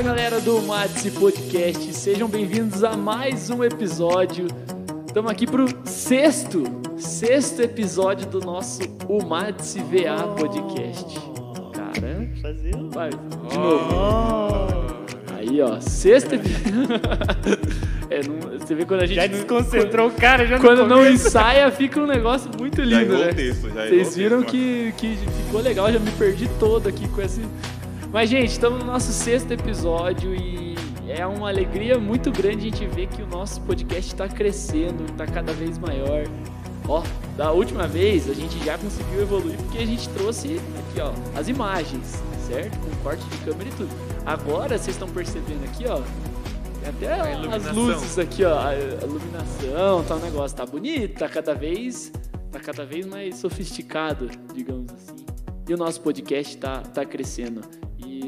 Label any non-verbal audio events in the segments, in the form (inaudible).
Fala galera do Matsi Podcast, sejam bem-vindos a mais um episódio. Estamos aqui pro sexto, sexto episódio do nosso Umatsi VA Podcast. Cara, vai, de novo. Aí, ó, sexto episódio. (laughs) é, não- você vê quando a gente Já não- desconcentrou o cara, já quando não começo. ensaia, fica um negócio muito Já lindo, errou né? o texto, já Vocês o viram texto, que, que ficou legal, já me perdi todo aqui com esse. Mas, gente, estamos no nosso sexto episódio e é uma alegria muito grande a gente ver que o nosso podcast está crescendo, está cada vez maior. Ó, da última vez a gente já conseguiu evoluir porque a gente trouxe aqui, ó, as imagens, certo? Com corte de câmera e tudo. Agora vocês estão percebendo aqui, ó, até as luzes aqui, ó, a iluminação, tá o negócio tá bonito, tá cada vez, tá cada vez mais sofisticado, digamos assim. E o nosso podcast tá, tá crescendo.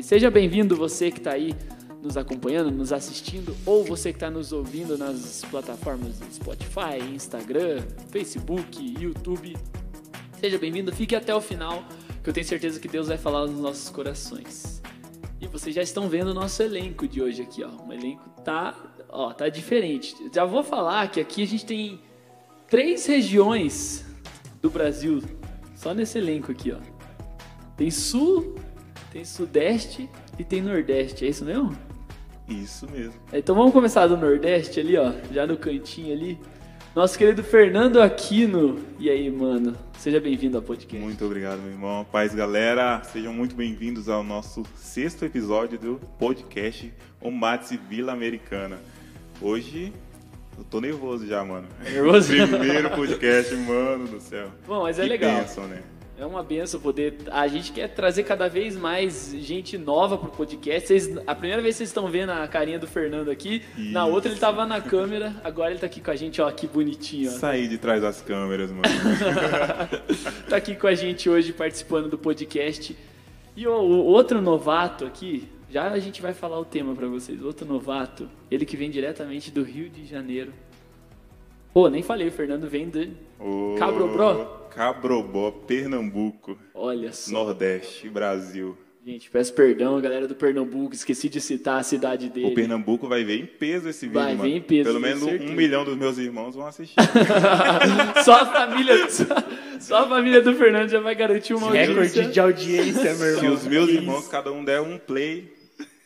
Seja bem-vindo você que tá aí nos acompanhando, nos assistindo, ou você que está nos ouvindo nas plataformas Spotify, Instagram, Facebook, YouTube. Seja bem-vindo, fique até o final, que eu tenho certeza que Deus vai falar nos nossos corações. E vocês já estão vendo o nosso elenco de hoje aqui, ó. O elenco tá, ó, tá diferente. Já vou falar que aqui a gente tem três regiões do Brasil só nesse elenco aqui, ó. Tem sul, tem sudeste e tem nordeste, é isso mesmo? Isso mesmo. Então vamos começar do nordeste ali, ó, já no cantinho ali. Nosso querido Fernando Aquino. E aí, mano? Seja bem-vindo ao podcast. Muito obrigado, meu irmão. Paz, galera. Sejam muito bem-vindos ao nosso sexto episódio do podcast Omatse Vila Americana. Hoje eu tô nervoso já, mano. Nervoso? (laughs) Primeiro podcast, mano do céu. Bom, mas é que legal. bênção, né? É uma benção poder. A gente quer trazer cada vez mais gente nova pro podcast. Vocês, a primeira vez que vocês estão vendo a carinha do Fernando aqui, na Isso. outra ele tava na câmera, agora ele tá aqui com a gente, ó, que bonitinho, ó. Saí de trás das câmeras, mano. (laughs) tá aqui com a gente hoje participando do podcast. E o, o outro novato aqui, já a gente vai falar o tema pra vocês. Outro novato, ele que vem diretamente do Rio de Janeiro. Pô, nem falei, o Fernando vem de. Ô, Cabrobró? Cabrobó, Pernambuco, Olha só. Nordeste, Brasil. Gente, peço perdão, galera do Pernambuco, esqueci de citar a cidade dele. O Pernambuco vai ver em peso esse vídeo, Vai mano. ver em peso, Pelo menos certeza. um milhão dos meus irmãos vão assistir. (laughs) só a família. Só, só a família do Fernando já vai garantir uma audiência. Recorde de audiência, meu Se irmão. os meus Que irmãos, isso. cada um der um play,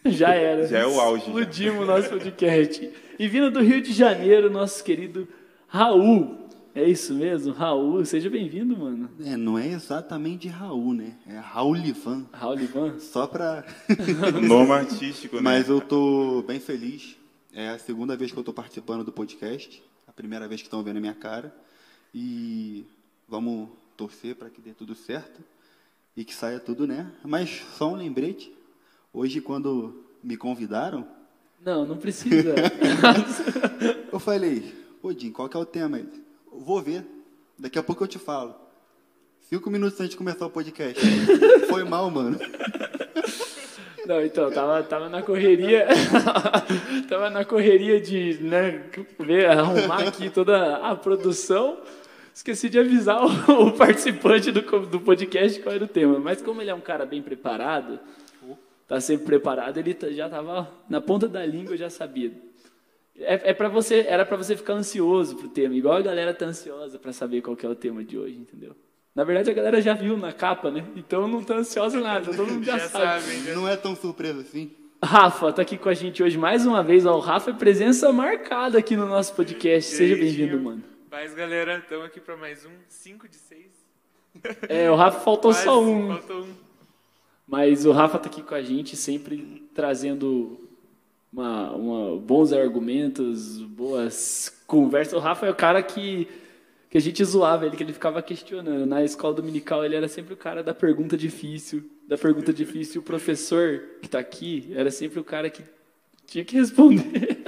Já era. Já é o auge. Explodimos o nosso podcast. E vindo do Rio de Janeiro, nosso querido Raul. É isso mesmo? Raul, seja bem-vindo, mano. É, não é exatamente Raul, né? É Raul Livan. Raul Livan. (laughs) Só pra. (laughs) nome artístico, né? Mas eu tô bem feliz. É a segunda vez que eu tô participando do podcast. A primeira vez que estão vendo a minha cara. E vamos torcer para que dê tudo certo. E que saia tudo, né? Mas só um lembrete. Hoje, quando me convidaram, Não, não precisa. (laughs) eu falei: Ô, Jim, qual que é o tema? Ele, "Eu Vou ver. Daqui a pouco eu te falo. Cinco minutos antes de começar o podcast. (laughs) Foi mal, mano. Não, então, tava, tava na correria. (laughs) tava na correria de né, ver, arrumar aqui toda a produção. Esqueci de avisar o, (laughs) o participante do, do podcast qual era o tema. Mas como ele é um cara bem preparado, tá sempre preparado, ele tá- já tava na ponta da língua, já sabia. É, é para você, era para você ficar ansioso pro tema, igual a galera tá ansiosa para saber qual que é o tema de hoje, entendeu? Na verdade, a galera já viu na capa, né? Então não tá ansiosa nada, todo mundo já, Já sabe. sabem, já. Não é tão surpresa assim. Rafa tá aqui com a gente hoje mais uma vez. Ó, o Rafa é presença marcada aqui no nosso podcast. Seja bem-vindo, mano. Paz, galera. Estamos aqui para mais um 5 de 6. É, o Rafa faltou só um. Faltou um. Mas o Rafa tá aqui com a gente, sempre trazendo uma, uma- bons argumentos, boas conversas. O Rafa é o cara que, que a gente zoava ele, que ele ficava questionando. Na escola dominical ele era sempre o cara da pergunta difícil. Da pergunta difícil, o professor que tá aqui era sempre o cara que tinha que responder.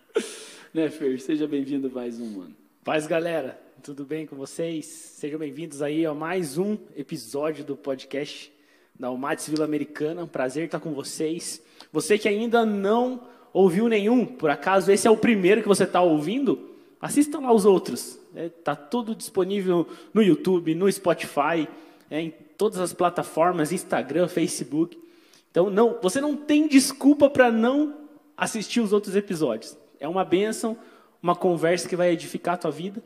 (laughs) né, Fer? Seja bem-vindo mais um, mano. Paz, galera. Tudo bem com vocês? Sejam bem-vindos aí a mais um episódio do podcast da Almatis Vila Americana. Prazer estar com vocês. Você que ainda não ouviu nenhum, por acaso esse é o primeiro que você está ouvindo, assista lá os outros. Está tudo disponível no YouTube, no Spotify, é, em todas as plataformas, Instagram, Facebook. Então, não, você não tem desculpa para não assistir os outros episódios. É uma bênção, uma conversa que vai edificar a tua vida.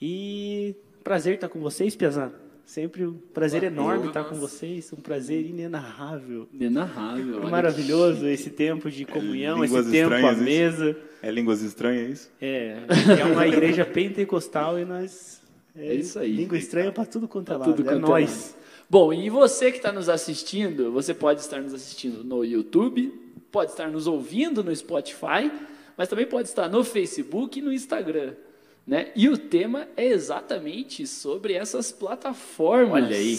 E prazer estar com vocês, Piazada. Sempre um prazer enorme estar com vocês, um prazer inenarrável. Inenarrável. olha Maravilhoso esse tempo de comunhão, esse línguas tempo à isso. mesa. É línguas estranhas, é isso? É, é uma igreja pentecostal e nós. É isso aí. Língua estranha para tudo quanto é lado. tudo é quanto é nós. Bom, e você que está nos assistindo, você pode estar nos assistindo no YouTube, pode estar nos ouvindo no Spotify, mas também pode estar no Facebook e no Instagram. Né? E o tema é exatamente sobre essas plataformas. Olha aí.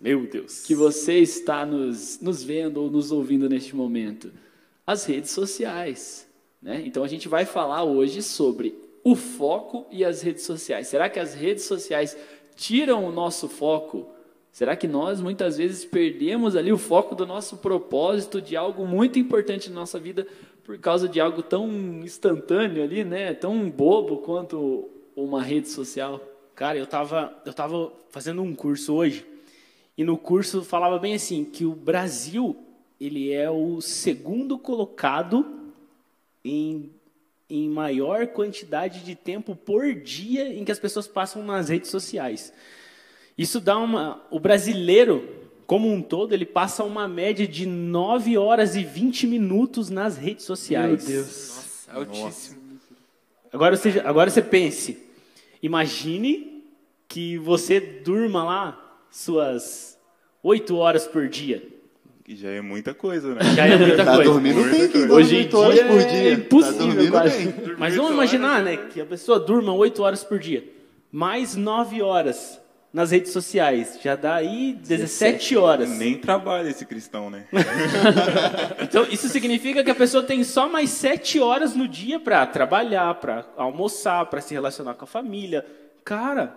Meu Deus. Que você está nos, nos vendo ou nos ouvindo neste momento. As redes sociais. Né? Então a gente vai falar hoje sobre o foco e as redes sociais. Será que as redes sociais tiram o nosso foco? Será que nós muitas vezes perdemos ali o foco do nosso propósito de algo muito importante na nossa vida por causa de algo tão instantâneo ali, né? Tão bobo quanto uma rede social? Cara, eu tava, eu tava fazendo um curso hoje e no curso falava bem assim que o Brasil ele é o segundo colocado em, em maior quantidade de tempo por dia em que as pessoas passam nas redes sociais. Isso dá uma. O brasileiro, como um todo, ele passa uma média de 9 horas e 20 minutos nas redes sociais. Meu Deus. Nossa, altíssimo. Agora você, agora você pense. Imagine que você durma lá suas 8 horas por dia. Que já é muita coisa, né? Já é muita (laughs) Tá coisa. dormindo bem, quem dorme Hoje em 8 horas dia por é dia. impossível, tá. Mas vamos imaginar, né, que a pessoa durma 8 horas por dia, mais 9 horas nas redes sociais, já dá aí 17 horas. Nem trabalha esse cristão, né? (laughs) Então, isso significa que a pessoa tem só mais 7 horas no dia para trabalhar, para almoçar, para se relacionar com a família. Cara,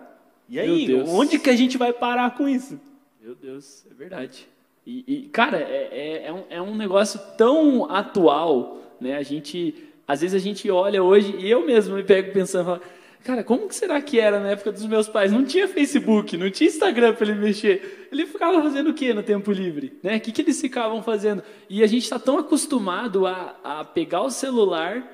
e aí, onde que a gente vai parar com isso? Meu Deus, é verdade. E, e, cara, é, é, é um, é um negócio tão atual, né? A gente, às vezes a gente olha hoje e eu mesmo me pego pensando, falo, cara, como que será que era na época dos meus pais? Não tinha Facebook, não tinha Instagram para ele mexer. Ele ficava fazendo o que no tempo livre, né? O que, que eles ficavam fazendo? E a gente está tão acostumado a, a pegar o celular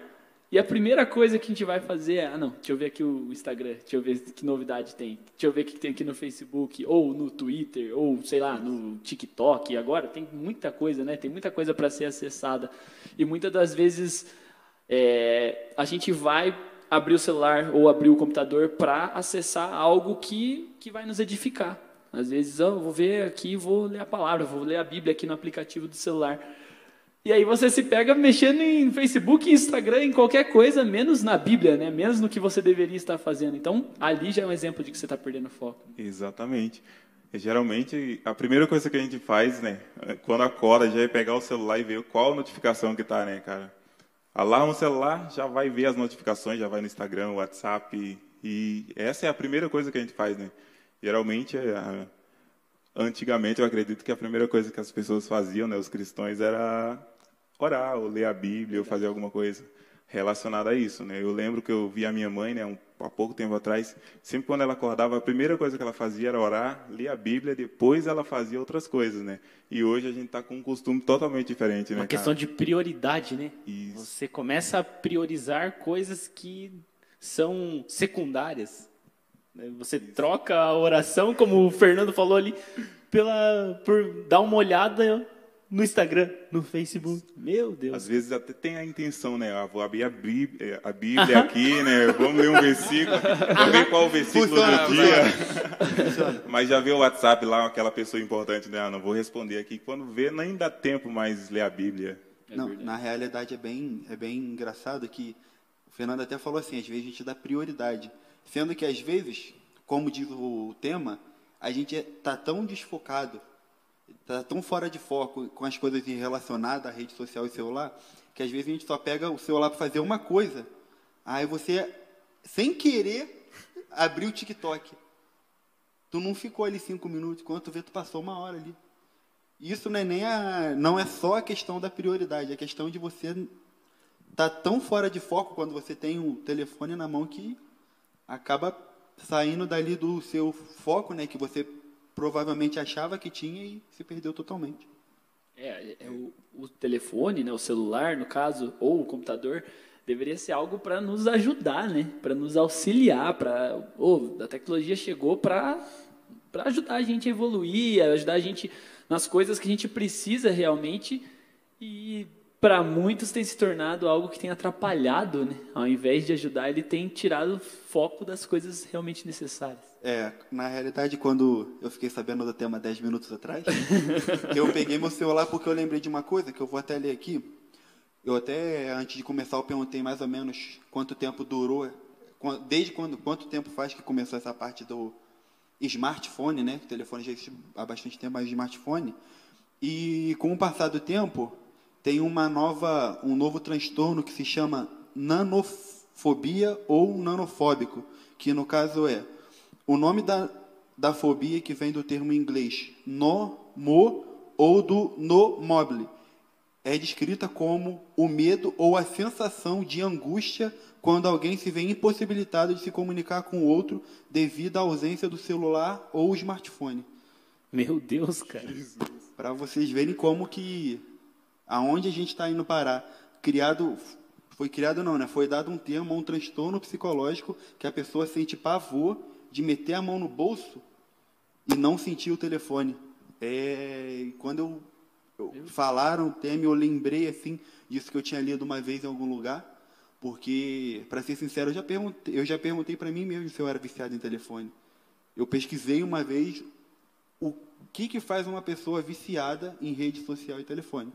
e a primeira coisa que a gente vai fazer é, ah, não, deixa eu ver aqui o Instagram, deixa eu ver que novidade tem, deixa eu ver o que tem aqui no Facebook, ou no Twitter, ou sei lá, no TikTok. Agora tem muita coisa, né? Tem muita coisa para ser acessada. E muitas das vezes é, a gente vai abrir o celular ou abrir o computador para acessar algo que, que vai nos edificar. Às vezes, eu vou ver aqui, vou ler a palavra, vou ler a Bíblia aqui no aplicativo do celular. E aí você se pega mexendo em Facebook, Instagram, em qualquer coisa, menos na Bíblia, né? Menos no que você deveria estar fazendo. Então, ali já é um exemplo de que você está perdendo foco. Exatamente. Geralmente, a primeira coisa que a gente faz, né, quando acorda, já é pegar o celular e ver qual notificação que tá, né, cara? Alarma o celular, já vai ver as notificações, já vai no Instagram, WhatsApp. E, essa é a primeira coisa que a gente faz, né? Geralmente, é antigamente, eu acredito que a primeira coisa que as pessoas faziam, né, os cristãos, era orar, ou ler a Bíblia, ou fazer alguma coisa relacionada a isso, né? Eu lembro que eu vi a minha mãe, né, um, há pouco tempo atrás, sempre quando ela acordava, a primeira coisa que ela fazia era orar, ler a Bíblia, depois ela fazia outras coisas, né? E hoje a gente está com um costume totalmente diferente, né? Uma questão cara? de prioridade, né? Isso. Você começa a priorizar coisas que são secundárias. Você troca a oração, como o Fernando falou ali, pela, por dar uma olhada no Instagram, no Facebook. Meu Deus. Às vezes até tem a intenção, né? Ah, vou abrir a Bíblia, a Bíblia aqui, né? Vamos ler um versículo, vamos ver qual o versículo Funciona, do dia. Mas já vê o WhatsApp lá, aquela pessoa importante, né? Ah, não vou responder aqui. Quando vê, nem dá tempo mais ler a Bíblia. Não, na realidade é bem, é bem engraçado que o Fernando até falou assim, às vezes a gente dá prioridade. Sendo que às vezes, como diz o tema, a gente está tão desfocado, está tão fora de foco com as coisas relacionadas à rede social e celular, que às vezes a gente só pega o celular para fazer uma coisa. Aí você, sem querer, abriu o TikTok. Tu não ficou ali cinco minutos, quando tu vê, tu passou uma hora ali. Isso não é nem a, não é só a questão da prioridade, é a questão de você tá tão fora de foco quando você tem o telefone na mão que acaba saindo dali do seu foco, né, que você provavelmente achava que tinha e se perdeu totalmente. É, é o, o telefone, né, o celular, no caso, ou o computador, deveria ser algo para nos ajudar, né? Para nos auxiliar, para oh, a tecnologia chegou para para ajudar a gente a evoluir, ajudar a gente nas coisas que a gente precisa realmente e para muitos tem se tornado algo que tem atrapalhado, né? Ao invés de ajudar, ele tem tirado o foco das coisas realmente necessárias. É, na realidade, quando eu fiquei sabendo do tema 10 minutos atrás, (laughs) eu peguei meu celular porque eu lembrei de uma coisa que eu vou até ler aqui. Eu até, antes de começar, eu perguntei mais ou menos quanto tempo durou, desde quando, quanto tempo faz que começou essa parte do smartphone, né? O telefone já existe há bastante tempo, mas smartphone. E com o passar do tempo, tem uma nova, um novo transtorno que se chama nanofobia ou nanofóbico, que no caso é o nome da, da fobia que vem do termo inglês no, mo ou do no mobile. É descrita como o medo ou a sensação de angústia quando alguém se vê impossibilitado de se comunicar com o outro devido à ausência do celular ou smartphone. Meu Deus, cara. Para vocês verem como que aonde a gente está indo parar. Criado, foi criado não, né? Foi dado um termo, um transtorno psicológico que a pessoa sente pavor de meter a mão no bolso e não sentir o telefone. É, quando eu, eu falaram o tema, eu lembrei assim disso que eu tinha lido uma vez em algum lugar, porque, para ser sincero, eu já perguntei, eu já perguntei para mim mesmo se eu era viciado em telefone. Eu pesquisei uma vez o que, que faz uma pessoa viciada em rede social e telefone.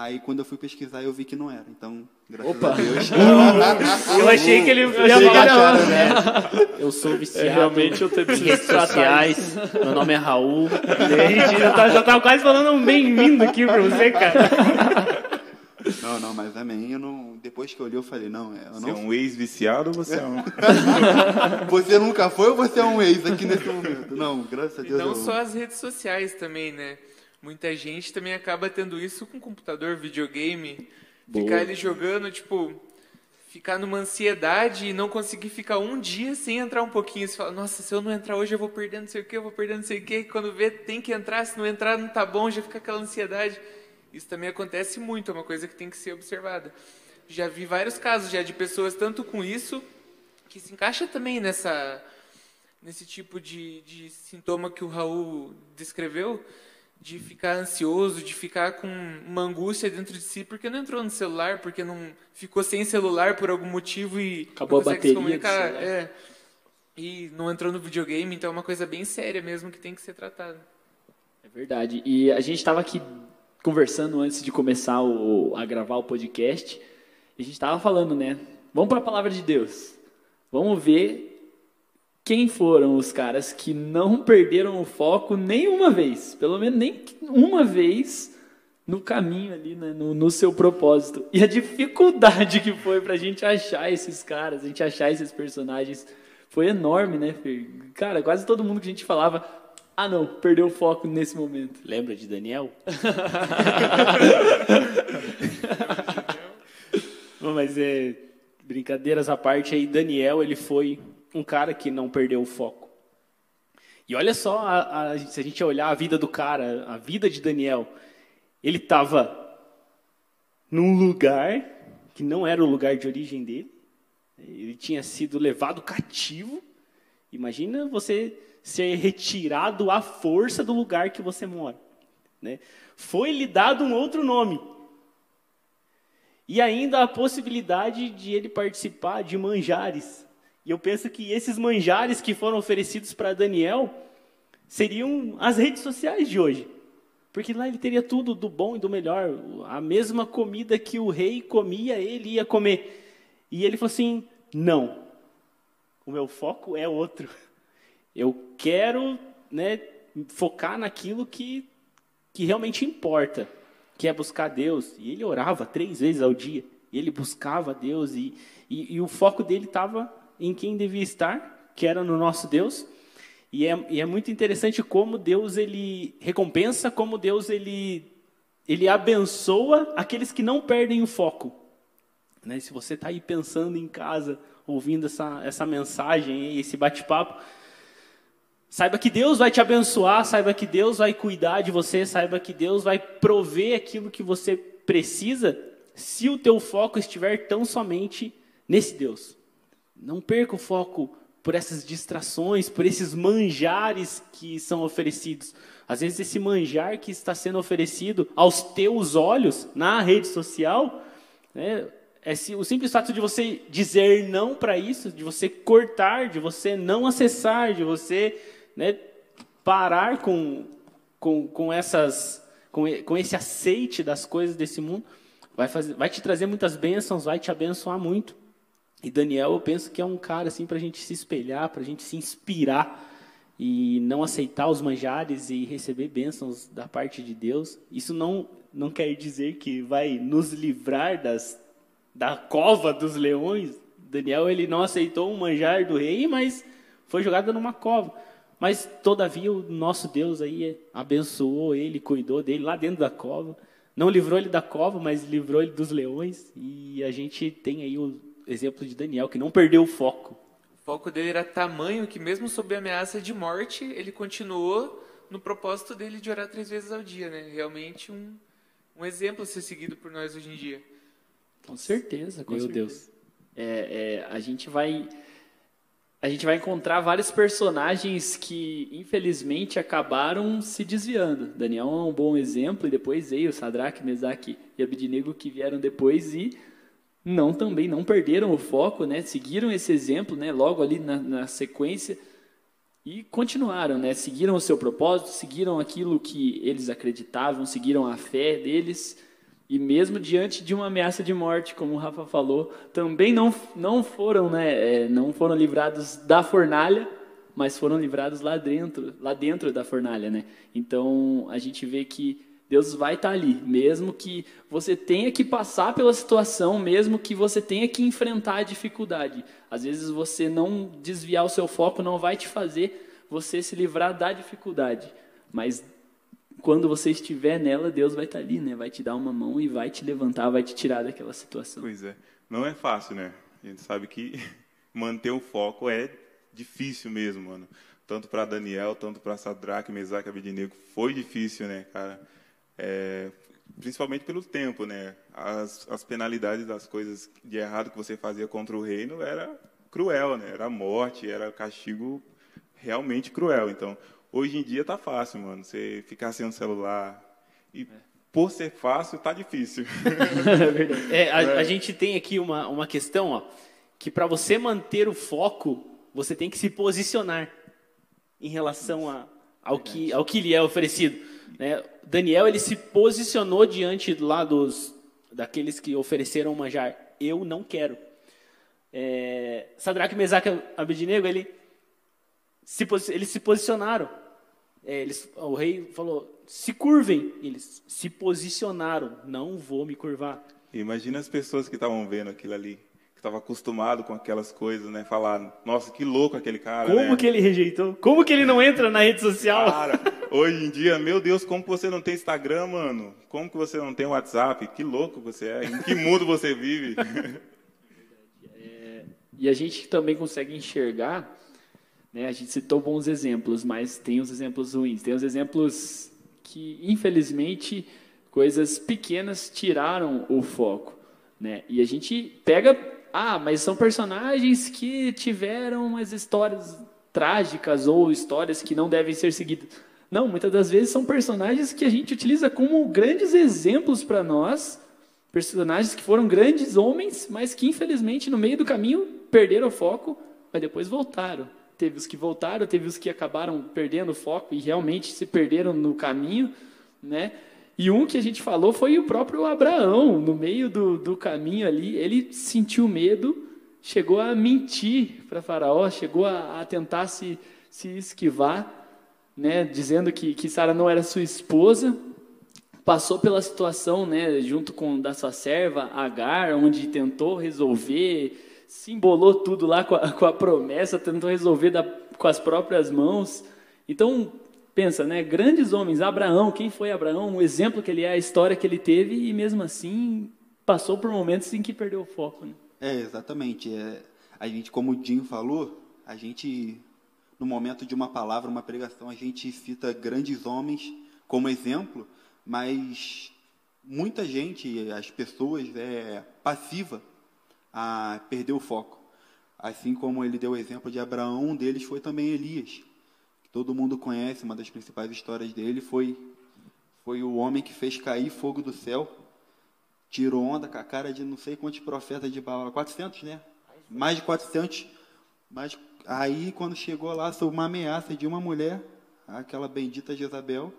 Aí quando eu fui pesquisar eu vi que não era. Então, graças Opa. a Deus. (laughs) (laughs) eu achei que ele ia falar, né? (laughs) Eu sou viciado É, realmente eu tenho em redes sociais. Meu nome é Raul. E gente já tá, já tá quase falando um bem-vindo aqui pra você, cara. Não, não, mas amém. Eu não, depois que eu olhei, eu falei, não, é, eu Você é não, um ex-viciado ou você é um... você nunca foi ou você é um ex aqui nesse momento? Não, graças a E Deus. não eu- só as redes sociais também, né? Muita gente também acaba tendo isso com computador, videogame. Boa. Ficar ali jogando, tipo, ficar numa ansiedade e não conseguir ficar um dia sem entrar um pouquinho. Você fala, nossa, se eu não entrar hoje eu vou perder não sei o que, eu vou perder não sei o que. Quando vê, tem que entrar, se não entrar não tá bom, já fica aquela ansiedade. Isso também acontece muito, é uma coisa que tem que ser observada. Já vi vários casos já de pessoas tanto com isso, que se encaixa também nessa nesse tipo de, de sintoma que o Raul descreveu, de ficar ansioso, de ficar com uma angústia dentro de si, porque não entrou no celular, porque não ficou sem celular por algum motivo e Acabou não a se bateria do comunicar. É, e não entrou no videogame, então é uma coisa bem séria mesmo que tem que ser tratada. É verdade. E a gente estava aqui conversando antes de começar o- a gravar o podcast. E a gente estava falando, né? Vamos para a palavra de Deus. Vamos ver quem foram os caras que não perderam o foco nenhuma vez. Pelo menos nem uma vez no caminho ali, né, no, no seu propósito. E a dificuldade que foi para a gente achar esses caras, a gente achar esses personagens, foi enorme, né, Fer? Cara, quase todo mundo que a gente falava, ah não, perdeu o foco nesse momento. Lembra de Daniel? (laughs) Bom, mas é, brincadeiras à parte aí, Daniel, ele foi um cara que não perdeu o foco. E olha só, a- a- se a gente olhar a vida do cara, a vida de Daniel, ele estava num lugar que não era o lugar de origem dele. Ele tinha sido levado cativo. Imagina você ser retirado à força do lugar que você mora. Né? Foi lhe dado um outro nome. E ainda a possibilidade de ele participar de manjares. E eu penso que esses manjares que foram oferecidos para Daniel seriam as redes sociais de hoje. Porque lá ele teria tudo do bom e do melhor. A mesma comida que o rei comia, ele ia comer. E ele falou assim: não, o meu foco é outro. Eu quero né, focar naquilo que, que realmente importa, que é buscar Deus. E ele orava três vezes ao dia. Ele buscava Deus. E, e, e o foco dele estava em quem devia estar, que era no nosso Deus. E é, e é muito interessante como Deus ele recompensa, como Deus ele, ele abençoa aqueles que não perdem o foco. Né? Se você está aí pensando em casa, ouvindo essa, essa mensagem, esse bate-papo, Saiba que Deus vai te abençoar, saiba que Deus vai cuidar de você, saiba que Deus vai prover aquilo que você precisa, se o teu foco estiver tão somente nesse Deus. Não perca o foco por essas distrações, por esses manjares que são oferecidos. Às vezes esse manjar que está sendo oferecido aos teus olhos na rede social, né, é o simples fato de você dizer não para isso, de você cortar, de você não acessar, de você né, parar com, com, com, essas, com, com esse aceite das coisas desse mundo, vai, fazer, vai te trazer muitas bênçãos, vai te abençoar muito. E Daniel, eu penso que é um cara assim para a gente se espelhar, para a gente se inspirar e não aceitar os manjares e receber bênçãos da parte de Deus. Isso não não quer dizer que vai nos livrar das da cova dos leões. Daniel ele não aceitou um manjar do rei, mas foi jogado numa cova. Mas todavia o nosso Deus aí abençoou ele, cuidou dele lá dentro da cova. Não livrou ele da cova, mas livrou ele dos leões. E a gente tem aí o exemplo de Daniel que não perdeu o foco. O foco dele era tamanho que mesmo sob ameaça de morte, ele continuou no propósito dele de orar três vezes ao dia, né? Realmente um, um exemplo a ser seguido por nós hoje em dia. Com certeza, com Meu certeza. Deus. É, é, a gente vai a gente vai encontrar vários personagens que infelizmente acabaram se desviando. Daniel é um bom exemplo e depois veio Sadraque, Mesaque e Abednego que vieram depois e não também não perderam o foco, né? Seguiram esse exemplo, né? Logo ali na, na sequência e continuaram, né? Seguiram o seu propósito, seguiram aquilo que eles acreditavam, seguiram a fé deles e mesmo diante de uma ameaça de morte, como o Rafa falou, também não, não foram, né, é, não foram livrados da fornalha, mas foram livrados lá dentro, lá dentro da fornalha, né? Então a gente vê que Deus vai estar ali, mesmo que você tenha que passar pela situação, mesmo que você tenha que enfrentar a dificuldade. Às vezes você não desviar o seu foco não vai te fazer você se livrar da dificuldade, mas quando você estiver nela, Deus vai estar ali, né? Vai te dar uma mão e vai te levantar, vai te tirar daquela situação. Pois é. Não é fácil, né? A gente sabe que (laughs) manter o foco é difícil mesmo, mano. Tanto para Daniel, tanto para Sadraque, Mesaque Abednego. Foi difícil, né, cara? É, principalmente pelo tempo, né? As, as penalidades das coisas de errado que você fazia contra o reino era cruel, né? Era morte, era castigo realmente cruel. Então, Hoje em dia tá fácil, mano. Você ficar sem um celular. E por ser fácil, tá difícil. é (laughs) verdade. É, a, a, gente tem aqui uma, uma questão, ó, que para você manter o foco, você tem que se posicionar em relação a, ao, que, ao que lhe é oferecido. Né? Daniel ele se posicionou diante lá dos daqueles que ofereceram manjar. Eu não quero. É, Sadraque, Mesaque Abednego, ele se, eles se posicionaram. É, eles, o rei falou: se curvem. Eles se posicionaram. Não vou me curvar. Imagina as pessoas que estavam vendo aquilo ali, que estavam acostumados com aquelas coisas, né? Falar: nossa, que louco aquele cara. Como né? que ele rejeitou? Como que ele não entra na rede social? Cara, hoje em dia, meu Deus, como que você não tem Instagram, mano? Como que você não tem WhatsApp? Que louco você é. Em que mundo você vive? (laughs) É, e a gente também consegue enxergar né? A gente citou bons exemplos, mas tem os exemplos ruins. Tem os exemplos que, infelizmente, coisas pequenas tiraram o foco. Né? E a gente pega, ah, mas são personagens que tiveram umas histórias trágicas ou histórias que não devem ser seguidas. Não, muitas das vezes são personagens que a gente utiliza como grandes exemplos para nós, personagens que foram grandes homens, mas que infelizmente no meio do caminho perderam o foco, mas depois voltaram. Teve os que voltaram, teve os que acabaram perdendo o foco e realmente se perderam no caminho, né? E um que a gente falou foi o próprio Abraão, no meio do, do caminho ali, ele sentiu medo, chegou a mentir para Faraó, chegou a, a, tentar se, se esquivar, né? Dizendo que, que Sara não era sua esposa, passou pela situação, né? Junto com da sua serva Agar, onde tentou resolver se embolou tudo lá com a, com a promessa, tentou resolver da, com as próprias mãos. Então, pensa, né? Grandes homens, Abraão, quem foi Abraão? O exemplo que ele é, a história que ele teve, e mesmo assim passou por momentos em que perdeu o foco. Né? É, exatamente. É, a gente, como o Dinho falou, a gente no momento de uma palavra, uma pregação, a gente cita grandes homens como exemplo, mas muita gente, as pessoas, é passiva a perder o foco. Assim como ele deu o exemplo de Abraão, um deles foi também Elias. Que todo mundo conhece, uma das principais histórias dele foi foi o homem que fez cair fogo do céu, tirou onda com a cara de não sei quantos profetas de Baal, 400, né? Mais de 400. Mas aí quando chegou lá sob uma ameaça de uma mulher, aquela bendita Jezabel,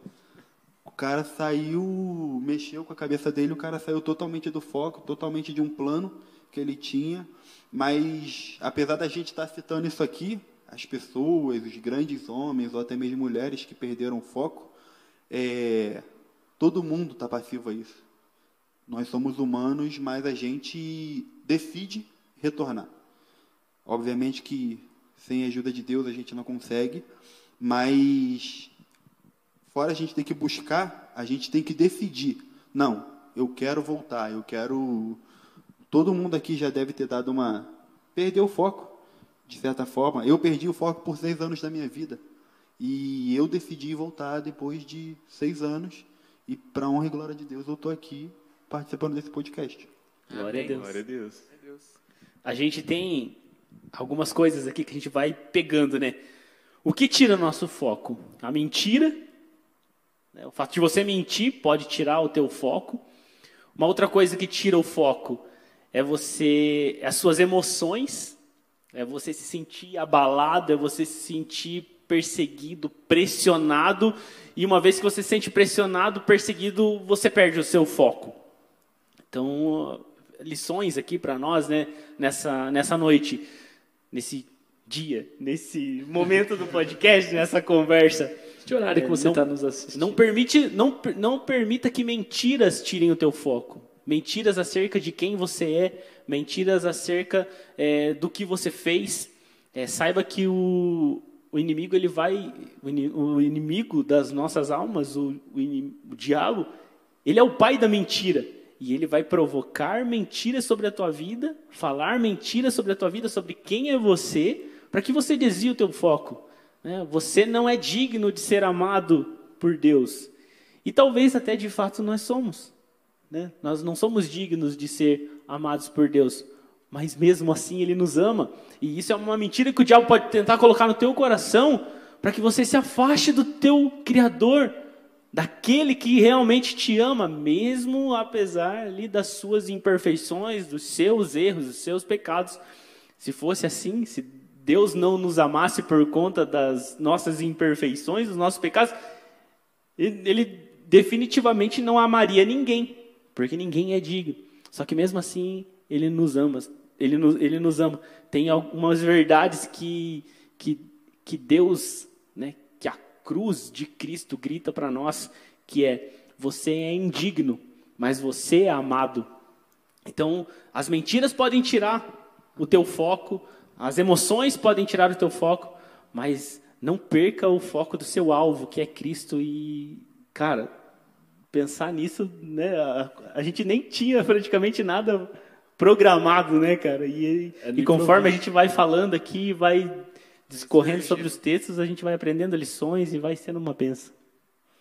o cara saiu, mexeu com a cabeça dele, o cara saiu totalmente do foco, totalmente de um plano que ele tinha. Mas, apesar da gente estar citando isso aqui, as pessoas, os grandes homens ou até mesmo mulheres que perderam o foco, é, todo mundo está passivo a isso. Nós somos humanos, mas a gente decide retornar. Obviamente que sem a ajuda de Deus a gente não consegue, mas fora a gente tem que buscar, a gente tem que decidir. Não, eu quero voltar, eu quero. Todo mundo aqui já deve ter dado uma. Perdeu o foco, de certa forma. Eu perdi o foco por seis anos da minha vida. E eu decidi voltar depois de seis anos. E, para honra e glória de Deus, eu estou aqui participando desse podcast. Glória a Deus. Glória a Deus. A gente tem algumas coisas aqui que a gente vai pegando, né? O que tira nosso foco? A mentira. né? O fato de você mentir pode tirar o teu foco. Uma outra coisa que tira o foco é você, é as suas emoções, é você se sentir abalado, é você se sentir perseguido, pressionado, e uma vez que você se sente pressionado, perseguido, você perde o seu foco. Então, lições aqui para nós, né, nessa, nessa noite, nesse dia, nesse momento do podcast, nessa conversa. Que horário É, que você não- está nos assistindo? Não permite, não, não permita que mentiras tirem o teu foco. Mentiras acerca de quem você é, mentiras acerca é, do que você fez. É, saiba que o, o inimigo ele vai, o, ini- o inimigo das nossas almas, o, o, o diabo, ele é o pai da mentira. E ele vai provocar mentiras sobre a tua vida, falar mentiras sobre a tua vida, sobre quem é você, para que você desvie o teu foco. né? Você não é digno de ser amado por Deus. E talvez até de fato nós somos. né? Nós não somos dignos de ser amados por Deus. Mas mesmo assim Ele nos ama. E isso é uma mentira que o diabo pode tentar colocar no teu coração para que você se afaste do teu Criador, daquele que realmente te ama, mesmo apesar ali das suas imperfeições, dos seus erros, dos seus pecados. Se fosse assim, se Deus não nos amasse por conta das nossas imperfeições, dos nossos pecados, ele definitivamente não amaria ninguém, porque ninguém é digno. Só que mesmo assim, ele nos ama. Ele nos, ele nos ama. Tem algumas verdades que, que, que Deus, né, cruz de Cristo grita para nós, que é: você é indigno, mas você é amado. Então, as mentiras podem tirar o teu foco, as emoções podem tirar o teu foco, mas não perca o foco do seu alvo, que é Cristo. E, cara, pensar nisso, né? A, a gente nem tinha praticamente nada programado, né, cara? E, É e conforme a gente vai falando aqui, vai discorrendo sobre os textos, a gente vai aprendendo lições e vai sendo uma benção.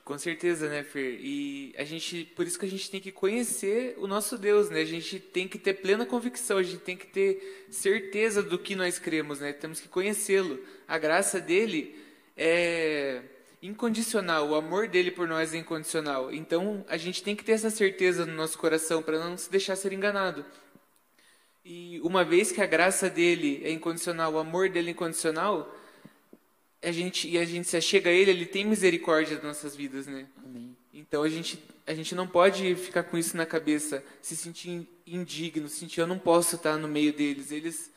Com certeza, né, Fer? E a gente, por isso que a gente tem que conhecer o nosso Deus, né? A gente tem que ter plena convicção, a gente tem que ter certeza do que nós cremos, né? Temos que conhecê-lo. A graça dele é incondicional, o amor dele por nós é incondicional. Então, a gente tem que ter essa certeza no nosso coração para não se deixar ser enganado. E uma vez que a graça dele é incondicional, o amor dele é incondicional, a gente e a gente se achega a ele, ele tem misericórdia das nossas vidas, né? Então a gente a gente não pode ficar com isso na cabeça, se sentir indigno, se sentir eu não posso estar no meio deles. Eles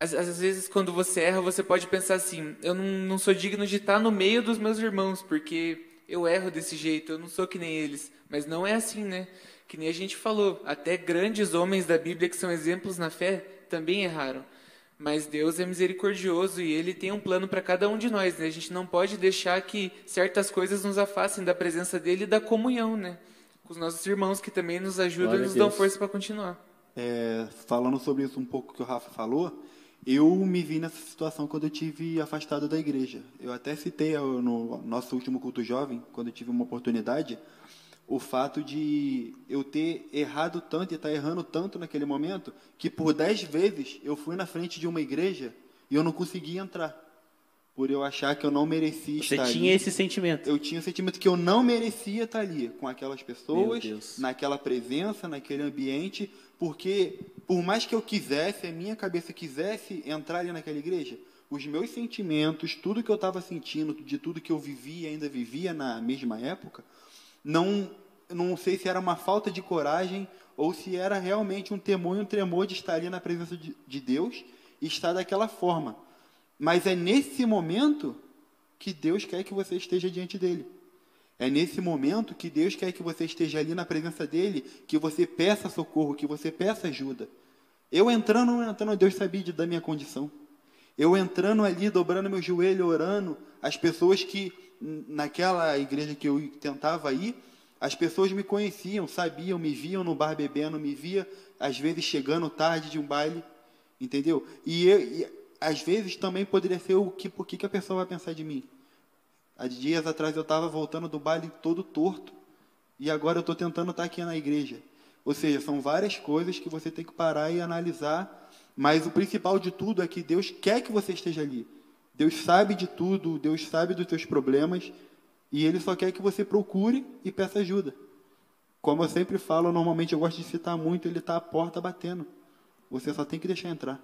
às, às vezes quando você erra, você pode pensar assim, eu não, não sou digno de estar no meio dos meus irmãos, porque eu erro desse jeito, eu não sou que nem eles. Mas não é assim, né? Que nem a gente falou, até grandes homens da Bíblia que são exemplos na fé também erraram. Mas Deus é misericordioso e Ele tem um plano para cada um de nós, né? A gente não pode deixar que certas coisas nos afastem da presença dEle e da comunhão, né? Com os nossos irmãos que também nos ajudam Glória e nos dão força para continuar. É, falando sobre isso um pouco que o Rafa falou, Eu me vi nessa situação quando eu tive afastado da igreja. Eu até citei no nosso último culto jovem, quando eu tive uma oportunidade, o fato de eu ter errado tanto e estar errando tanto naquele momento, que por dez vezes eu fui na frente de uma igreja e eu não consegui entrar. Por eu achar que eu não merecia Você estar tinha ali. esse sentimento. Eu tinha o sentimento que eu não merecia estar ali, com aquelas pessoas, naquela presença, naquele ambiente, porque por mais que eu quisesse, a minha cabeça quisesse entrar ali naquela igreja, os meus sentimentos, tudo que eu estava sentindo, de tudo que eu vivia e ainda vivia na mesma época, não, não sei se era uma falta de coragem ou se era realmente um temor e um tremor de estar ali na presença de, de Deus e estar daquela forma. Mas é nesse momento que Deus quer que você esteja diante dele. É nesse momento que Deus quer que você esteja ali na presença dele, que você peça socorro, que você peça ajuda. Eu entrando ou não entrando, Deus sabia da minha condição. Eu entrando ali, dobrando meu joelho, orando, as pessoas que, naquela igreja que eu tentava ir, as pessoas me conheciam, sabiam, me viam no bar bebendo, me via, às vezes, chegando tarde de um baile, entendeu? E, eu, e às vezes também poderia ser o que, por que a pessoa vai pensar de mim? Há dias atrás eu estava voltando do baile todo torto e agora eu estou tentando estar aqui na igreja. Ou seja, são várias coisas que você tem que parar e analisar, mas o principal de tudo é que Deus quer que você esteja ali. Deus sabe de tudo, Deus sabe dos seus problemas e Ele só quer que você procure e peça ajuda. Como eu sempre falo, normalmente eu gosto de citar muito, Ele está à porta batendo. Você só tem que deixar entrar.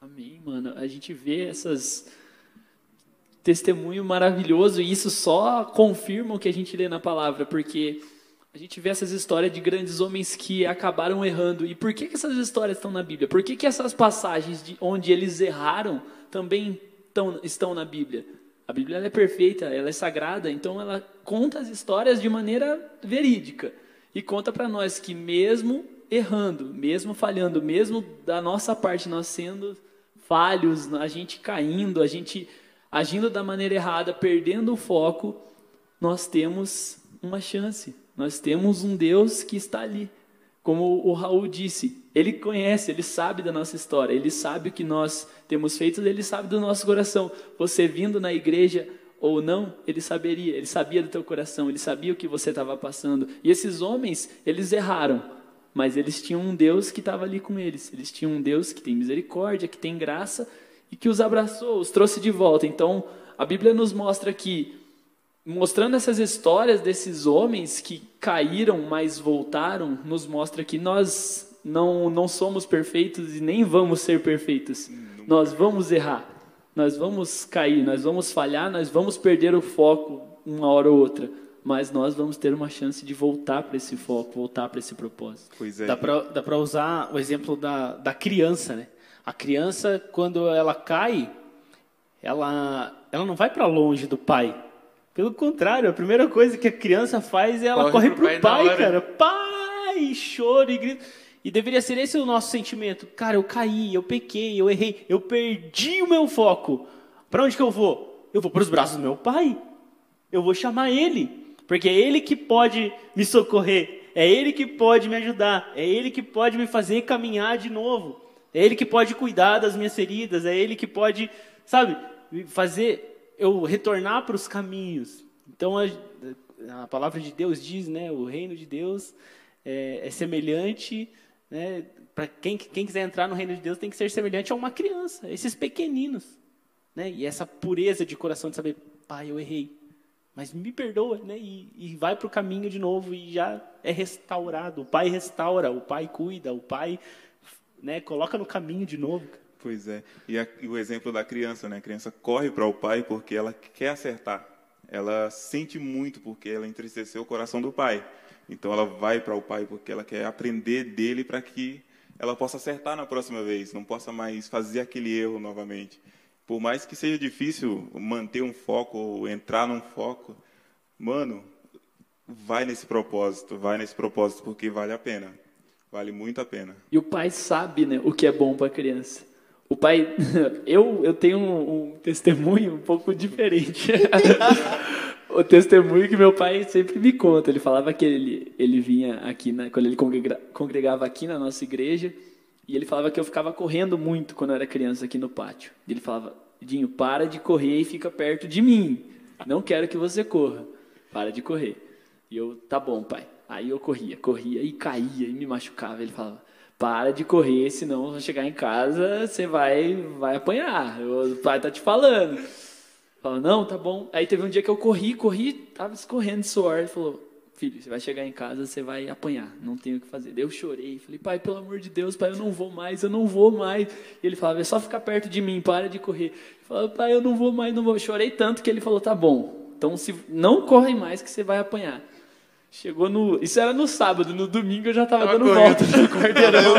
Amém, mano. A gente vê essas testemunho maravilhoso e isso só confirma o que a gente lê na palavra, porque a gente vê essas histórias de grandes homens que acabaram errando. E por que, que essas histórias estão na Bíblia? Por que, que essas passagens de onde eles erraram também tão, estão na Bíblia? A Bíblia é perfeita, ela é sagrada, então ela conta as histórias de maneira verídica e conta para nós que mesmo errando, mesmo falhando, mesmo da nossa parte nós sendo falhos, a gente caindo, a gente agindo da maneira errada, perdendo o foco, nós temos uma chance. Nós temos um Deus que está ali. Como o Raul disse, ele conhece, ele sabe da nossa história, ele sabe o que nós temos feito, ele sabe do nosso coração. Você vindo na igreja ou não, ele saberia, ele sabia do teu coração, ele sabia o que você estava passando. E esses homens, eles erraram, mas eles tinham um Deus que estava ali com eles. Eles tinham um Deus que tem misericórdia, que tem graça e que os abraçou, os trouxe de volta. Então, a Bíblia nos mostra que, mostrando essas histórias desses homens que caíram, mas voltaram, nos mostra que nós não, não somos perfeitos e nem vamos ser perfeitos. Nós vamos errar, nós vamos cair, nós vamos falhar, nós vamos perder o foco uma hora ou outra. Mas nós vamos ter uma chance de voltar para esse foco, voltar para esse propósito. Pois é. Dá pra usar o exemplo da, da criança, né? A criança, quando ela cai, ela, ela não vai para longe do pai. Pelo contrário, a primeira coisa que a criança faz é ela corre, Corre pro pro pai pai, cara. Pai, chora e grita. E deveria ser esse o nosso sentimento. Cara, eu caí, eu pequei, eu errei, eu perdi o meu foco. Para onde que eu vou? Eu vou para os braços do meu pai. Eu vou chamar ele, porque é ele que pode me socorrer, é ele que pode me ajudar, é ele que pode me fazer caminhar de novo, é ele que pode cuidar das minhas feridas, é ele que pode, sabe, fazer eu retornar para os caminhos. Então a, a palavra de Deus diz, né, o reino de Deus é, é semelhante, né, para quem, quem quiser entrar no reino de Deus tem que ser semelhante a uma criança, esses pequeninos, né, e essa pureza de coração de saber, pai, eu errei, mas me perdoa, né? E, e vai para o caminho de novo e já é restaurado. O pai restaura, o pai cuida, o pai né, coloca no caminho de novo. Pois é. E, a- e o exemplo da criança, né? A criança corre para o pai porque ela quer acertar. Ela sente muito porque ela entristeceu o coração do pai. Então ela vai para o pai porque ela quer aprender dele para que ela possa acertar na próxima vez, não possa mais fazer aquele erro novamente. Por mais que seja difícil manter um foco ou entrar num foco, mano, vai nesse propósito, vai nesse propósito porque vale a pena. Vale muito a pena. E o pai sabe né, o que é bom para a criança. O pai, (laughs) eu, eu tenho um, um testemunho um pouco diferente. (laughs) o testemunho que meu pai sempre me conta. Ele falava que ele, ele vinha aqui, na, quando ele congrega- congregava aqui na nossa igreja, E ele falava que eu ficava correndo muito quando eu era criança aqui no pátio. Ele falava, Dinho, para de correr e fica perto de mim. Não quero que você corra. Para de correr. E eu, tá bom, pai. Aí eu corria, corria e caía e me machucava. Ele falava, para de correr, senão vai chegar em casa, você vai, vai apanhar. O pai tá te falando. Falava, não, tá bom. Aí teve um dia que eu corri, corri, tava escorrendo suor. Ele falou, filho, você vai chegar em casa, você vai apanhar, não tem o que fazer. Daí eu chorei, falei, pai, pelo amor de Deus, pai, eu não vou mais, eu não vou mais. E ele falava, é só ficar perto de mim, para de correr. Eu pai, eu não vou mais, não vou. Chorei tanto que ele falou, tá bom, então se não corre mais que você vai apanhar. Chegou no. Isso era no sábado, no domingo eu já tava, dando correndo. volta no (laughs) quarteirão.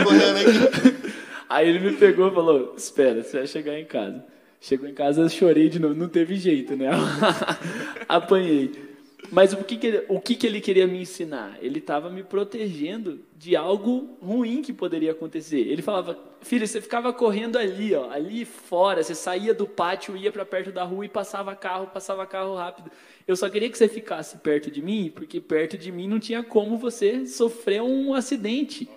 (laughs) Aí ele me pegou e falou: Espera, você vai chegar em casa. Chegou em casa, eu chorei de novo. Não teve jeito, né? (laughs) Apanhei. Mas o que, que, ele, o que, que ele queria me ensinar? Ele estava me protegendo de algo ruim que poderia acontecer. Ele falava: Filho, você ficava correndo ali, ó, ali fora. Você saía do pátio, ia para perto da rua e passava carro, passava carro rápido. Eu só queria que você ficasse perto de mim, porque perto de mim não tinha como você sofrer um acidente.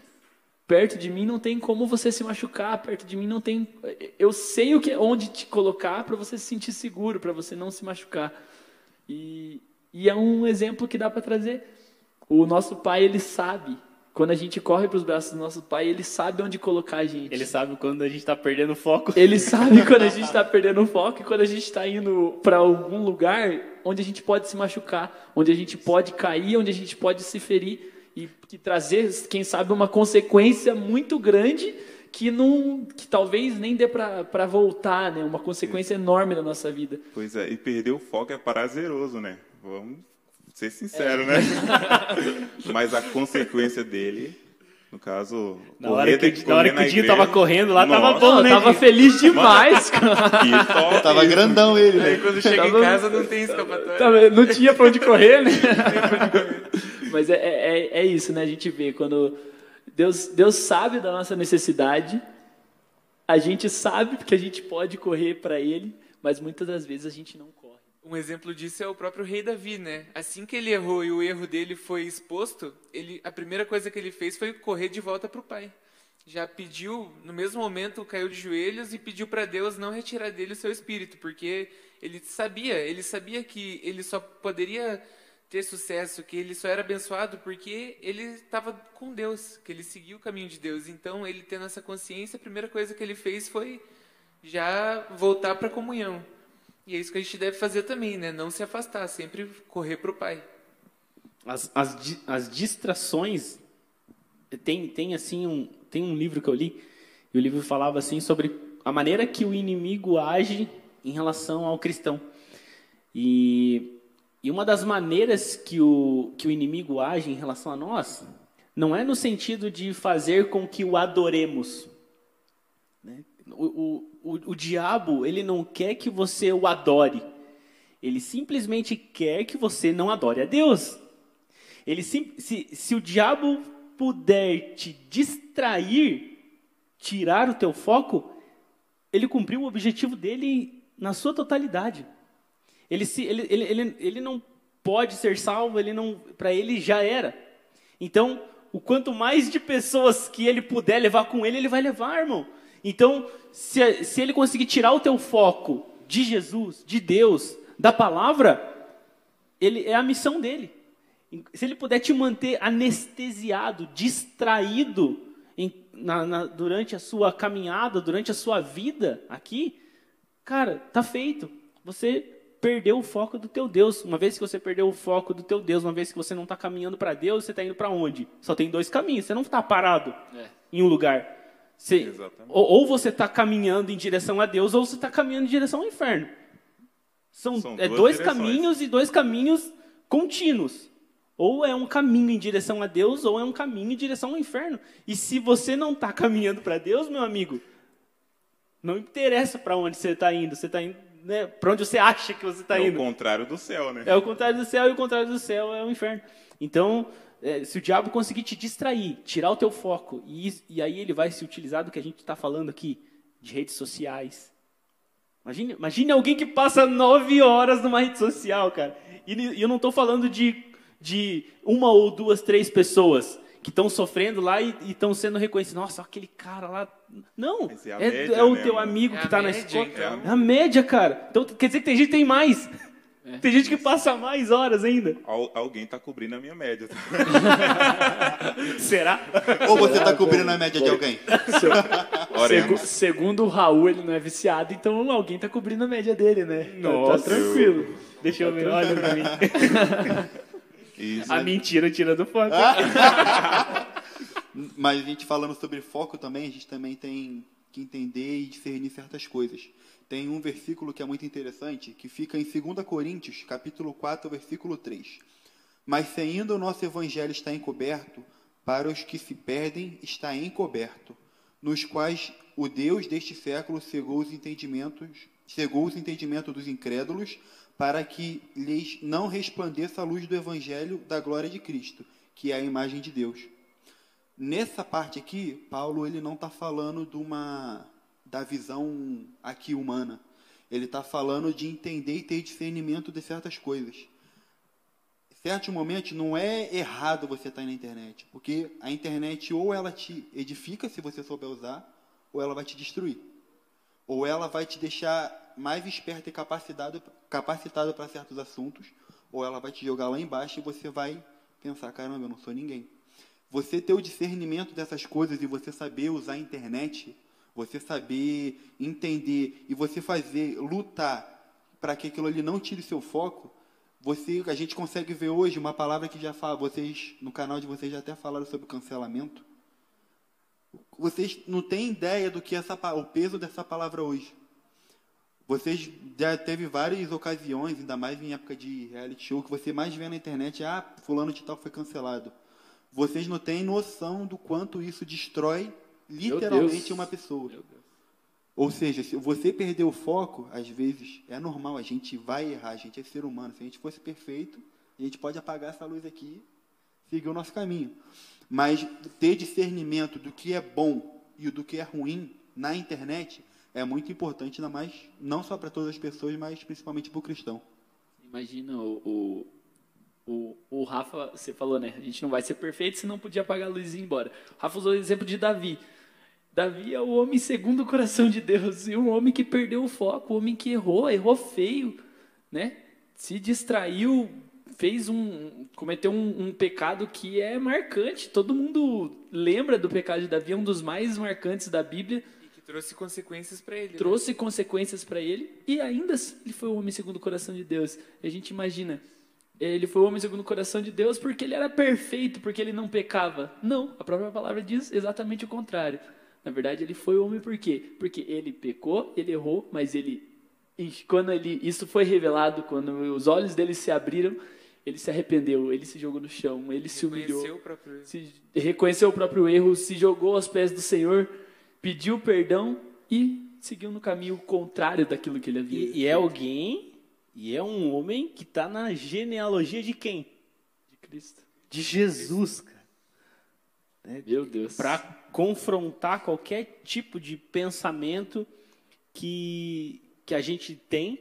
Perto de mim não tem como você se machucar, perto de mim não tem. Eu sei o que, onde te colocar para você se sentir seguro, para você não se machucar. E, e é um exemplo que dá para trazer. O nosso pai, ele sabe. Quando a gente corre para os braços do nosso pai, ele sabe onde colocar a gente. Ele sabe quando a gente está perdendo foco. Ele sabe (laughs) quando a gente está perdendo foco e quando a gente está indo para algum lugar onde a gente pode se machucar, onde a gente pode cair, onde a gente pode se ferir e que trazer, quem sabe, uma consequência muito grande que não, que talvez nem dê para voltar, né? Uma consequência enorme na nossa vida. Pois é, e perder o foco é prazeroso, né? Vamos ser sinceros, né? (laughs) Mas a consequência dele, no caso, Na hora correr, que, de- na hora que o Dinho tava igreja- correndo lá, tava Nossa, bom, eu né? tava feliz demais, cara. Que top Tava isso. grandão ele, Aí né? quando chega Tava- em casa não tem escapatória. Tava- Não tinha para onde correr, né? Mas é, é, é isso, né? A gente vê quando Deus, Deus sabe da nossa necessidade, a gente sabe que a gente pode correr para Ele, mas muitas das vezes a gente não corre. Um exemplo disso é o próprio rei Davi, né? Assim que ele errou e o erro dele foi exposto, ele, a primeira coisa que ele fez foi correr de volta para o pai. Já pediu, no mesmo momento, caiu de joelhos e pediu para Deus não retirar dele o seu espírito, porque ele sabia, ele sabia que ele só poderia ter sucesso, que ele só era abençoado porque ele estava com Deus, que ele seguiu o caminho de Deus. Então, ele tendo essa consciência, a primeira coisa que ele fez foi já voltar para a comunhão. E é isso que a gente deve fazer também, né? Não se afastar, sempre correr para o Pai. As, as, as distrações tem tem assim um tem um livro que eu li e o livro falava assim sobre a maneira que o inimigo age em relação ao cristão e e uma das maneiras que o que o inimigo age em relação a nós não é no sentido de fazer com que o adoremos né? o, o, o, o diabo ele não quer que você o adore ele simplesmente quer que você não adore a Deus ele sim- se, se o diabo puder te distrair, tirar o teu foco, ele cumpriu o objetivo dele na sua totalidade. Ele, se, ele, ele, ele, ele não pode ser salvo, ele não, para ele já era. Então, o quanto mais de pessoas que ele puder levar com ele, ele vai levar, irmão. Então, se, se ele conseguir tirar o teu foco de Jesus, de Deus, da palavra, ele é a missão dele. Se ele puder te manter anestesiado, distraído em- na- na- durante a sua caminhada, durante a sua vida aqui, cara, tá feito. Você perdeu o foco do teu Deus. Uma vez que você perdeu o foco do teu Deus, uma vez que você não está caminhando para Deus, você está indo para onde? Só tem dois caminhos. Você não está parado É. em um lugar. Você- Exatamente. ou, ou você está caminhando em direção a Deus, ou você está caminhando em direção ao inferno. São, São é dois direções. caminhos e dois caminhos contínuos. Ou é um caminho em direção a Deus, ou é um caminho em direção ao inferno. E se você não está caminhando para Deus, meu amigo, não interessa para onde você está indo. Você está indo né, para onde você acha que você está É o indo. contrário do céu, né? É o contrário do céu e o contrário do céu é o inferno. Então, é, se o diabo conseguir te distrair, tirar o teu foco, e, e aí ele vai se utilizar do que a gente está falando aqui, de redes sociais. Imagine, imagine alguém que passa nove horas numa rede social, cara. E, e eu não estou falando de, de uma ou duas, três pessoas. que estão sofrendo lá e estão sendo reconhecidos. Nossa, aquele cara lá. Não, é é, é média, o teu amigo É que está na escola. então. É a média, cara. Então quer dizer que tem gente que tem mais. É. Tem gente que passa mais horas ainda. Al- alguém tá cobrindo a minha média. (laughs) Será? Ou você está cobrindo a média de alguém? (laughs) Segu- segundo o Raul, ele não é viciado, então alguém tá cobrindo a média dele, né? Tá- Nossa. Tá tranquilo. Deixa eu ver, olha pra mim. (laughs) Isso. A mentira tira do foco. Mas a gente falando sobre foco também, a gente também tem que entender e discernir certas coisas. Tem um versículo que é muito interessante, que fica em 2 Coríntios, capítulo 4, versículo 3. Mas se ainda o nosso evangelho está encoberto, para os que se perdem está encoberto, nos quais o Deus deste século cegou os entendimentos, cegou os entendimentos dos incrédulos, para que lhes não resplandeça a luz do evangelho da glória de Cristo, que é a imagem de Deus. Nessa parte aqui, Paulo ele não está falando de uma da visão aqui humana. Ele está falando de entender e ter discernimento de certas coisas. Certos momentos não é errado você estar na internet, porque a internet ou ela te edifica se você souber usar, ou ela vai te destruir. Ou ela vai te deixar mais esperto e capacitado capacitado para certos assuntos, ou ela vai te jogar lá embaixo e você vai pensar, caramba, eu não sou ninguém. Você ter o discernimento dessas coisas e você saber usar a internet, você saber entender e você fazer, lutar para que aquilo ali não tire seu foco, você, a gente consegue ver hoje uma palavra que já fala, vocês, no canal de vocês já até falaram sobre cancelamento. Vocês não têm ideia do que essa, pa- o peso dessa palavra hoje. Vocês já teve várias ocasiões, ainda mais em época de reality show, que você mais vê na internet, ah, fulano de tal foi cancelado. Vocês não têm noção do quanto isso destrói literalmente uma pessoa. Ou seja, se você perder o foco, às vezes é normal, a gente vai errar, a gente é ser humano. Se a gente fosse perfeito, a gente pode apagar essa luz aqui seguir o nosso caminho. Mas ter discernimento do que é bom e do que é ruim na internet é muito importante, ainda mais não só para todas as pessoas, mas principalmente para o cristão. Imagina o, o, o, o Rafa, você falou, né? A gente não vai ser perfeito se não podia apagar a luz e ir embora. O Rafa usou o exemplo de Davi. Davi é o homem segundo o coração de Deus e um homem que perdeu o foco, um homem que errou, errou feio, né? Se distraiu, fez um, cometeu um, um pecado que é marcante. Todo mundo lembra do pecado de Davi, é um dos mais marcantes da Bíblia. E que trouxe consequências para ele. né? trouxe consequências para ele e ainda assim ele foi o homem segundo o coração de Deus. A gente imagina, ele foi o homem segundo o coração de Deus porque ele era perfeito, porque ele não pecava. Não, a própria palavra diz exatamente o contrário. Na verdade, ele foi o homem por quê? Porque ele pecou, ele errou, mas ele quando ele isso foi revelado, quando os olhos dele se abriram, ele se arrependeu, ele se jogou no chão, ele se humilhou Reconheceu o próprio erro. se reconheceu o próprio erro, se jogou aos pés do Senhor, pediu perdão e seguiu no caminho contrário daquilo que ele havia. E, e é alguém, e é um homem que está na genealogia de quem? de Cristo. De Jesus, cara. Meu Deus. Para confrontar qualquer tipo de pensamento que, que a gente tem,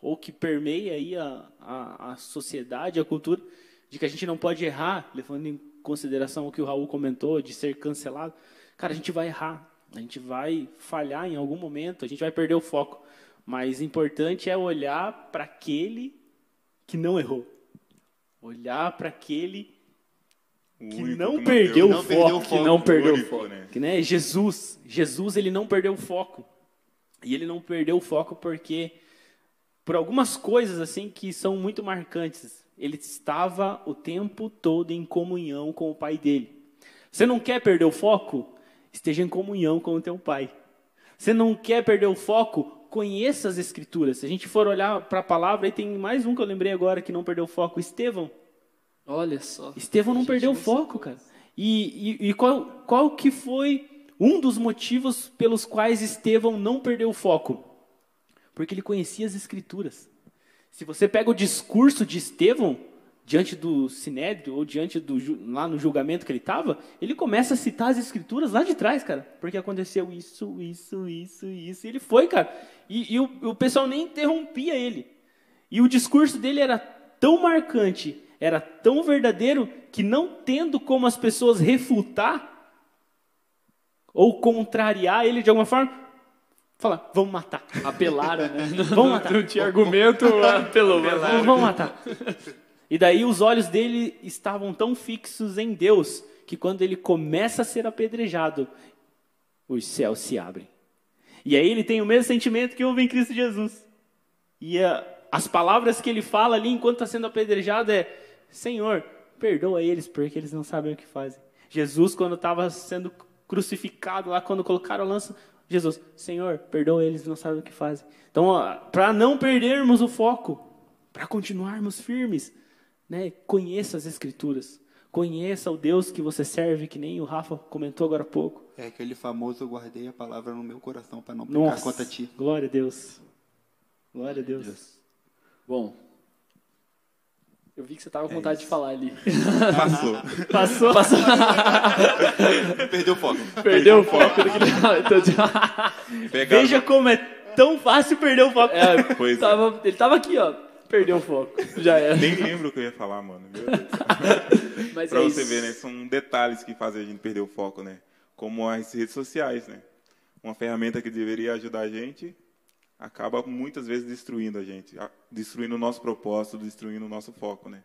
ou que permeia aí a, a, a sociedade, a cultura, de que a gente não pode errar, levando em consideração o que o Raul comentou, de ser cancelado. Cara, a gente vai errar, a gente vai falhar em algum momento, a gente vai perder o foco. Mas o importante é olhar para aquele que não errou. Olhar para aquele O que não que perdeu não o perdeu foco. o que foco. não perdeu o foco. né? Que né, Jesus, Jesus ele não perdeu o foco. E ele não perdeu o foco porque por algumas coisas assim que são muito marcantes. Ele estava o tempo todo em comunhão com o pai dele. Você não quer perder o foco? Esteja em comunhão com o teu pai. Você não quer perder o foco? Conheça as escrituras. Se a gente for olhar para a palavra, aí tem mais um que eu lembrei agora que não perdeu foco, Estevão. Olha só. Estevão não perdeu o foco, cara. E, e, e qual, qual que foi um dos motivos pelos quais Estevão não perdeu o foco? Porque ele conhecia as escrituras. Se você pega o discurso de Estevão, diante do Sinédrio, ou diante do, lá no julgamento que ele estava, ele começa a citar as escrituras lá de trás, cara. Porque aconteceu isso, isso, isso, isso. E ele foi, cara. E, e o, o pessoal nem interrompia ele. E o discurso dele era tão marcante, era tão verdadeiro que não tendo como as pessoas refutar ou contrariar ele de alguma forma, fala, vamos matar. Apelaram, né? Não, Vamos matar. não tinha argumento, (laughs) apelou. vamos matar. E daí os olhos dele estavam tão fixos em Deus que quando ele começa a ser apedrejado, os céus se abrem. E aí ele tem o mesmo sentimento que houve em Cristo Jesus. E a- as palavras que ele fala ali enquanto está sendo apedrejado é: Senhor, perdoa eles porque eles não sabem o que fazem. Jesus, quando estava sendo crucificado lá, quando colocaram a lança, Jesus, Senhor, perdoa eles, não sabem o que fazem. Então, para não perdermos o foco, para continuarmos firmes, né, conheça as Escrituras. Conheça o Deus que você serve, que nem o Rafa comentou agora há pouco. É aquele famoso eu guardei a palavra no meu coração para não pecar contra ti. glória a Deus. Glória a Deus. Bom, eu vi que você tava com vontade de falar ali. Passou. (laughs) Passou. (laughs) Perdeu o foco. Perdeu o foco. (laughs) Então, Veja como é tão fácil perder o foco. é, Pois é. tava- ele tava aqui, ó. Perdeu o foco. Já era. Nem lembro o que eu ia falar, mano. Meu Deus. (laughs) Mas Pra é você isso. ver, né? São detalhes que fazem a gente perder o foco, né? Como as redes sociais, né? Uma ferramenta que deveria ajudar a gente acaba muitas vezes destruindo a gente, destruindo o nosso propósito, destruindo o nosso foco, né?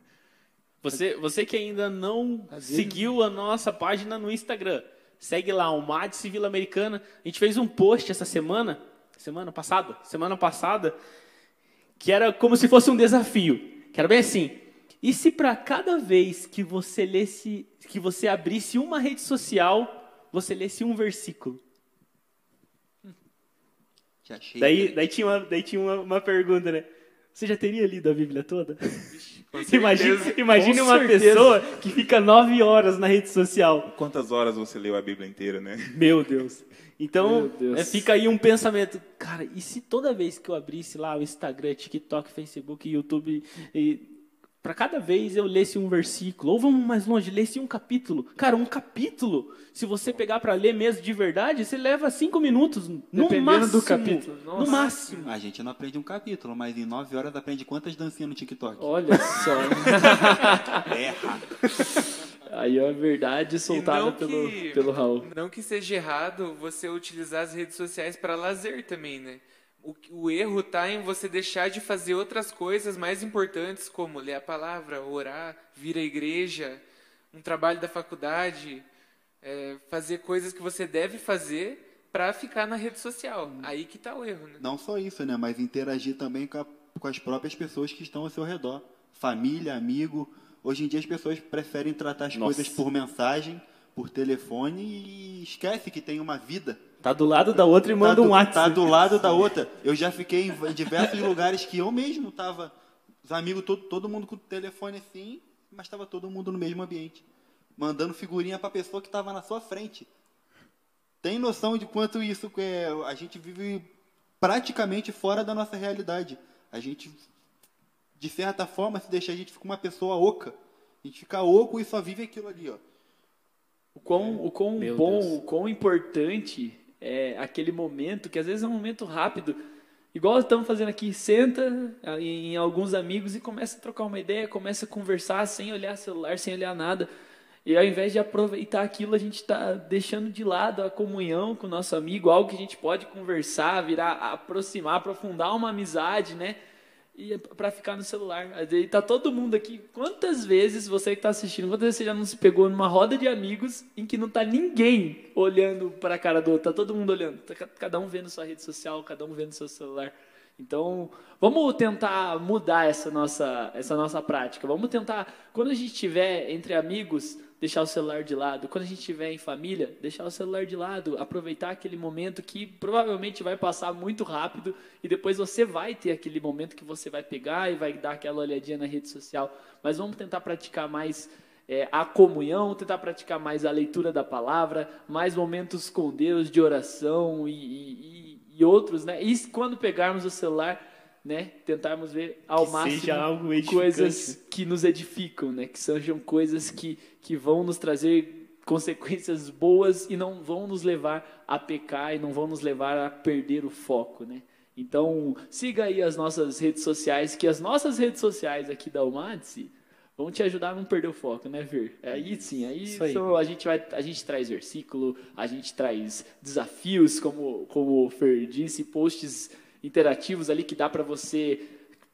Você, você que ainda não seguiu a nossa página no Instagram, segue lá, o Madice Vila Americana. A gente fez um post essa semana, semana passada, semana passada, que era como se fosse um desafio. Que era bem assim. E se para cada vez que você lesse, que você abrisse uma rede social, você lesse um versículo? Daí, daí tinha, uma, daí tinha uma, uma pergunta, né? Você já teria lido a Bíblia toda? (laughs) Imagine Com uma certeza. pessoa que fica nove horas na rede social. Quantas horas você leu a Bíblia inteira, né? Meu Deus. Então, Meu Deus. é, fica aí um pensamento. Cara, e se toda vez que eu abrisse lá o Instagram, TikTok, Facebook, YouTube, e para cada vez eu lesse um versículo, ou vamos mais longe, lesse um capítulo. Cara, um capítulo, se você pegar para ler mesmo de verdade, você leva cinco minutos, no Dependendo máximo. do capítulo. No Nossa. máximo. A gente não aprende um capítulo, mas em nove horas aprende quantas dancinhas no TikTok. Olha só. (laughs) Erra. Aí é a verdade soltada pelo, que- pelo Raul. Não que seja errado você utilizar as redes sociais para lazer também, né? O, o erro tá em você deixar de fazer outras coisas mais importantes, como ler a palavra, orar, vir à igreja, um trabalho da faculdade, é, fazer coisas que você deve fazer para ficar na rede social. Aí que tá o erro, né? Não só isso, né? Mas interagir também com, a- com as próprias pessoas que estão ao seu redor. Família, amigo. Hoje em dia as pessoas preferem tratar as Nossa. coisas por mensagem, por telefone e esquece que tem uma vida. Tá do lado da outra e manda tá um do, WhatsApp. Tá do lado da outra. Eu já fiquei em diversos lugares que eu mesmo tava, os amigos, todo, todo mundo com o telefone assim, mas estava todo mundo no mesmo ambiente. Mandando figurinha para a pessoa que estava na sua frente. Tem noção de quanto isso é? A gente vive praticamente fora da nossa realidade. A gente, de certa forma, se deixar, a gente fica uma pessoa oca. A gente fica oco e só vive aquilo ali, ó. O quão, o quão Meu bom, Deus. o quão importante é aquele momento, que às vezes é um momento rápido, igual estamos fazendo aqui, senta em, em alguns amigos e começa a trocar uma ideia, começa a conversar sem olhar celular, sem olhar nada. E ao invés de aproveitar aquilo, a gente está deixando de lado a comunhão com o nosso amigo, algo que a gente pode conversar, virar, aproximar, aprofundar uma amizade, né? E para ficar no celular. Aí tá todo mundo aqui. Quantas vezes você que está assistindo, quantas vezes você já não se pegou numa roda de amigos em que não tá ninguém olhando para a cara do outro, tá todo mundo olhando, tá ca- cada um vendo sua rede social, cada um vendo seu celular. Então, vamos tentar mudar essa nossa essa nossa prática. Vamos tentar quando a gente estiver entre amigos, deixar o celular de lado. Quando a gente estiver em família, deixar o celular de lado, aproveitar aquele momento que provavelmente vai passar muito rápido e depois você vai ter aquele momento que você vai pegar e vai dar aquela olhadinha na rede social. Mas vamos tentar praticar mais é, a comunhão, tentar praticar mais a leitura da palavra, mais momentos com Deus de oração e, e- e outros, né? E quando pegarmos o celular, né, tentarmos ver ao Que máximo coisas que nos edificam, né? Que sejam coisas que, que vão nos trazer consequências boas e não vão nos levar a pecar e não vão nos levar a perder o foco, né? Então, siga aí as nossas redes sociais, que as nossas redes sociais aqui da Umadse vão te ajudar a não perder o foco, né, Ver? Aí sim, aí, Isso aí. a gente vai, a gente traz versículo, a gente traz desafios, como como o Fer disse, posts interativos ali que dá para você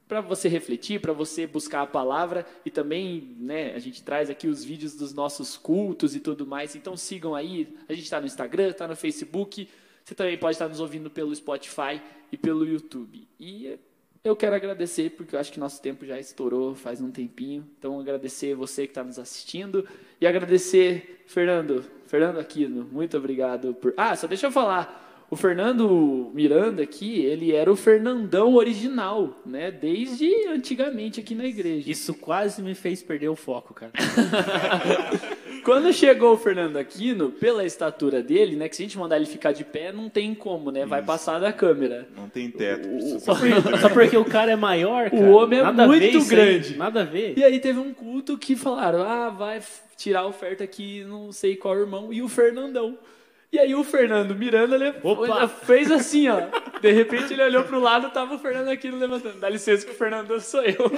para você refletir, para você buscar a palavra e também, né, a gente traz aqui os vídeos dos nossos cultos e tudo mais. Então sigam aí, a gente está no Instagram, está no Facebook. Você também pode estar nos ouvindo pelo Spotify e pelo YouTube. E eu quero agradecer, porque eu acho que nosso tempo já estourou faz um tempinho. Então, agradecer você que está nos assistindo. E agradecer, Fernando, Fernando Aquino, muito obrigado por. Ah, só deixa eu falar. O Fernando Miranda aqui, ele era o Fernandão original, né? Desde antigamente aqui na igreja. Isso quase me fez perder o foco, cara. (laughs) Quando chegou o Fernando Aquino, pela estatura dele, né? Que se a gente mandar ele ficar de pé, não tem como, né? Vai Isso. passar da câmera. Não tem teto. O- Só, por- (laughs) só porque o cara é maior, cara. homem é Nada muito aí, grande. Nada a ver. E aí teve um culto que falaram: ah, vai tirar a oferta aqui, não sei qual irmão, e o Fernandão. E aí o Fernando Miranda ele Opa! fez assim, ó. De repente ele olhou pro lado, tava o Fernando Aquino levantando. Dá licença que o Fernando sou eu. (laughs)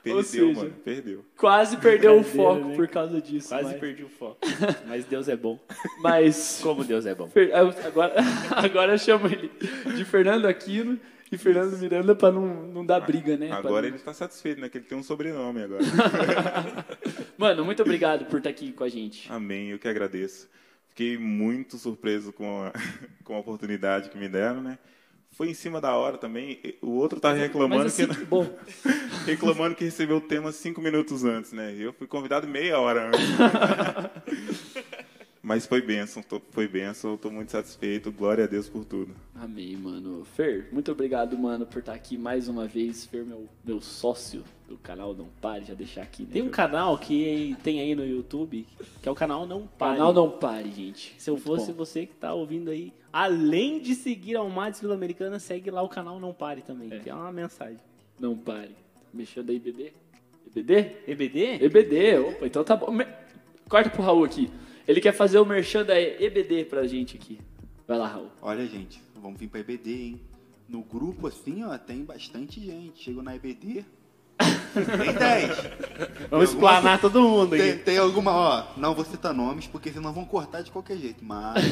Perdeu, seja, mano. Perdeu. Quase perdeu o foco né? por causa disso. Quase mas, perdi o foco. (laughs) Mas Deus é bom. mas Como Deus é bom. Agora, (laughs) agora eu chamo ele de Fernando Aquino e Fernando Miranda pra não, não dar briga, né? Agora não- ele tá satisfeito, né? Que ele tem um sobrenome agora. Mano, muito obrigado por estar aqui com a gente. Amém, eu que agradeço. Fiquei muito surpreso com a, (laughs) com a oportunidade que me deram, né? Foi em cima da hora também. O outro tá reclamando Mas assim, que (laughs) (laughs) reclamando que recebeu o tema cinco minutos antes, né? Eu fui convidado meia hora antes. Mas foi bênção, tô- foi bênção, eu tô muito satisfeito. Glória a Deus por tudo. Amém, mano. Fer, muito obrigado, mano, por estar aqui mais uma vez. Fer, meu, meu sócio do canal Não Pare, já deixar aqui. Né, Tem um canal que tem aí no YouTube, que é o canal Não Pare. Canal Não Pare, gente. Se eu Muito fosse bom. você que tá ouvindo aí, além de seguir a Almades Vila Americana, segue lá o canal Não Pare também, É. que é uma mensagem. Não Pare. Mexendo aí, EBD? EBD? EBD? EBD, opa, então tá bom. Me- Corta pro Raul aqui. Ele quer fazer o merchan da EBD pra gente aqui. Vai lá, Raul. Olha, gente, vamos vir pra EBD, hein? No grupo, assim, ó, tem bastante gente. Chego na EBD, tem (laughs) 10. Vamos explanar todo mundo aqui. tem alguma, ó, não vou citar nomes, porque senão vão cortar de qualquer jeito. Mas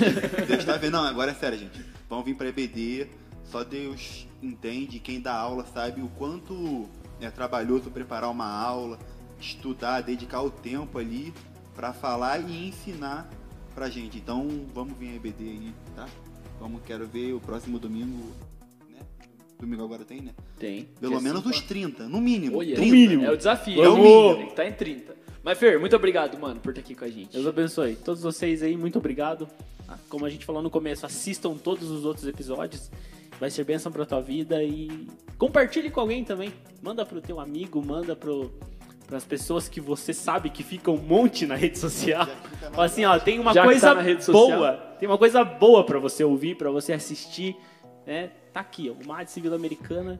Deus tá vendo. Não, agora é sério, gente. Vamos vir pra EBD. Só Deus entende, quem dá aula sabe o quanto é trabalhoso preparar uma aula, estudar, dedicar o tempo ali pra falar e ensinar pra gente. Então vamos vir a EBD aí, tá? Vamos, quero ver o próximo domingo, né? Domingo agora tem, né? Tem. Pelo Dia menos cinco, uns 30, no mínimo. Olha, 30. É o desafio. É o mínimo. Tem que estar em 30. Mas, Fer, muito obrigado, mano, por estar aqui com a gente. Deus abençoe. Todos vocês aí, muito obrigado. Ah, Como a gente falou no começo, assistam todos os outros episódios. Vai ser bênção pra tua vida e compartilhe com alguém também. Manda pro teu amigo, manda pro as pessoas que você sabe que ficam um monte na rede social. Fala assim, ó, tem uma Já coisa tá boa, tem uma coisa boa pra você ouvir, pra você assistir, né? Tá aqui, ó, o Mad Vila Americana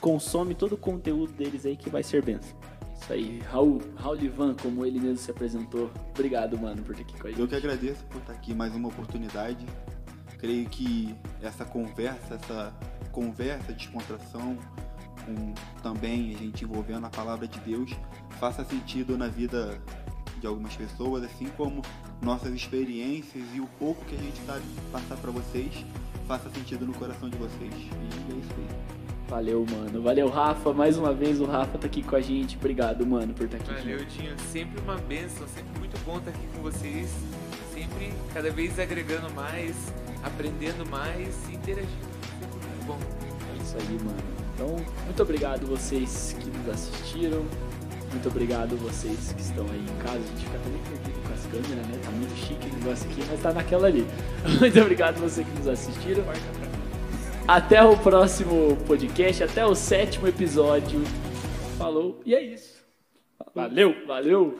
consome todo o conteúdo deles aí que vai ser bênção. Isso aí. Raul, Raul Livan, como ele mesmo se apresentou. Obrigado, mano, por estar aqui com a Eu gente. que agradeço por estar aqui mais uma oportunidade. Creio que essa conversa, essa conversa, descontração, com também a gente envolvendo a palavra de Deus, faça sentido na vida de algumas pessoas, assim como nossas experiências e o pouco que a gente sabe passar para vocês, faça sentido no coração de vocês. E é isso aí. Valeu, mano. Valeu, Rafa. Mais uma vez o Rafa tá aqui com a gente. Obrigado, mano, por estar aqui. Valeu, Dinho. Sempre uma bênção, sempre muito bom estar aqui com vocês. Sempre cada vez agregando mais, aprendendo mais e interagindo. Sempre muito bom. É isso aí, mano. Então, muito obrigado vocês que nos assistiram. Muito obrigado vocês que estão aí em casa. A gente fica até meio perdido com as câmeras, né? Tá muito chique o negócio aqui, mas tá naquela ali. (laughs) Muito obrigado você que nos assistiram. Até o próximo podcast, até o sétimo episódio. Falou, e é isso. Valeu! Valeu!